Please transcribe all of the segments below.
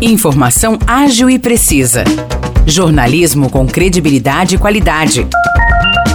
Informação ágil e precisa. Jornalismo com credibilidade e qualidade.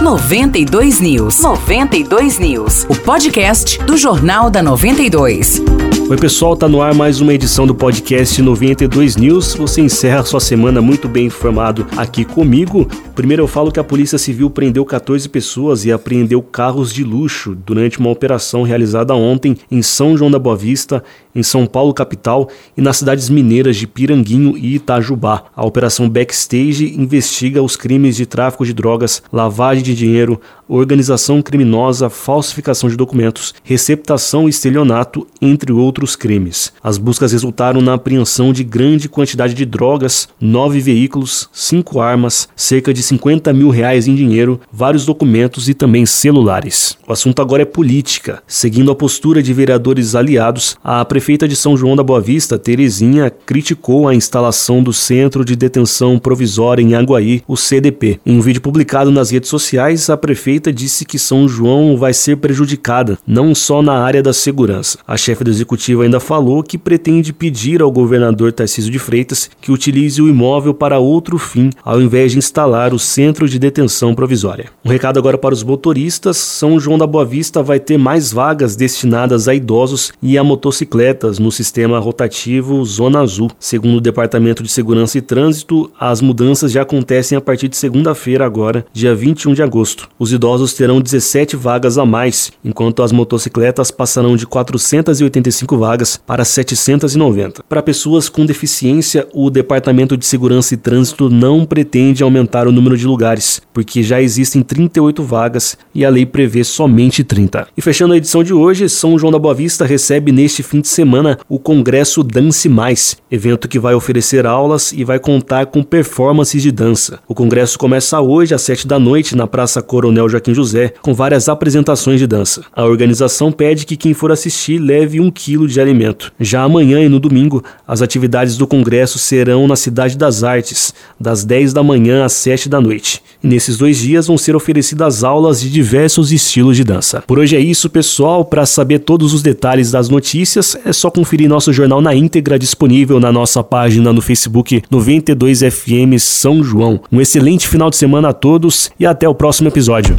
92 News. 92 News. O podcast do Jornal da 92. Oi, pessoal, tá no ar mais uma edição do podcast 92 News. Você encerra sua semana muito bem informado aqui comigo. Primeiro eu falo que a Polícia Civil prendeu 14 pessoas e apreendeu carros de luxo durante uma operação realizada ontem em São João da Boa Vista, em São Paulo capital e nas cidades mineiras de Piranguinho e Itajubá. A operação Backstage investiga os crimes de tráfico de drogas, lavagem de dinheiro, organização criminosa, falsificação de documentos, receptação e estelionato, entre outros crimes. As buscas resultaram na apreensão de grande quantidade de drogas, nove veículos, cinco armas, cerca de 50 mil reais em dinheiro, vários documentos e também celulares. O assunto agora é política. Seguindo a postura de vereadores aliados, a prefeita de São João da Boa Vista, Terezinha, criticou a instalação do Centro de Detenção Provisória em Aguaí, o CDP. Em um vídeo publicado nas redes sociais, a prefeita prefeita disse que São João vai ser prejudicada, não só na área da segurança. A chefe do executivo ainda falou que pretende pedir ao governador Tarcísio de Freitas que utilize o imóvel para outro fim, ao invés de instalar o centro de detenção provisória. Um recado agora para os motoristas: São João da Boa Vista vai ter mais vagas destinadas a idosos e a motocicletas no sistema rotativo Zona Azul. Segundo o Departamento de Segurança e Trânsito, as mudanças já acontecem a partir de segunda-feira, agora, dia 21 de agosto. Os idosos idosos terão 17 vagas a mais, enquanto as motocicletas passarão de 485 vagas para 790. Para pessoas com deficiência, o Departamento de Segurança e Trânsito não pretende aumentar o número de lugares, porque já existem 38 vagas e a lei prevê somente 30. E fechando a edição de hoje, São João da Boa Vista recebe neste fim de semana o Congresso Dance Mais, evento que vai oferecer aulas e vai contar com performances de dança. O congresso começa hoje às 7 da noite na Praça Coronel Joaquim José, com várias apresentações de dança. A organização pede que quem for assistir leve um quilo de alimento. Já amanhã e no domingo, as atividades do congresso serão na Cidade das Artes, das 10 da manhã às 7 da noite. E nesses dois dias vão ser oferecidas aulas de diversos estilos de dança. Por hoje é isso, pessoal. Para saber todos os detalhes das notícias, é só conferir nosso jornal na íntegra disponível na nossa página no Facebook 92FM São João. Um excelente final de semana a todos e até o próximo episódio.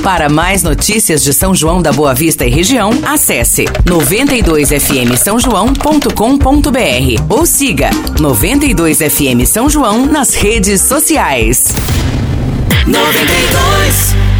Para mais notícias de São João da Boa Vista e região, acesse 92fm São João.com.br ou siga 92fm São João nas redes sociais. 92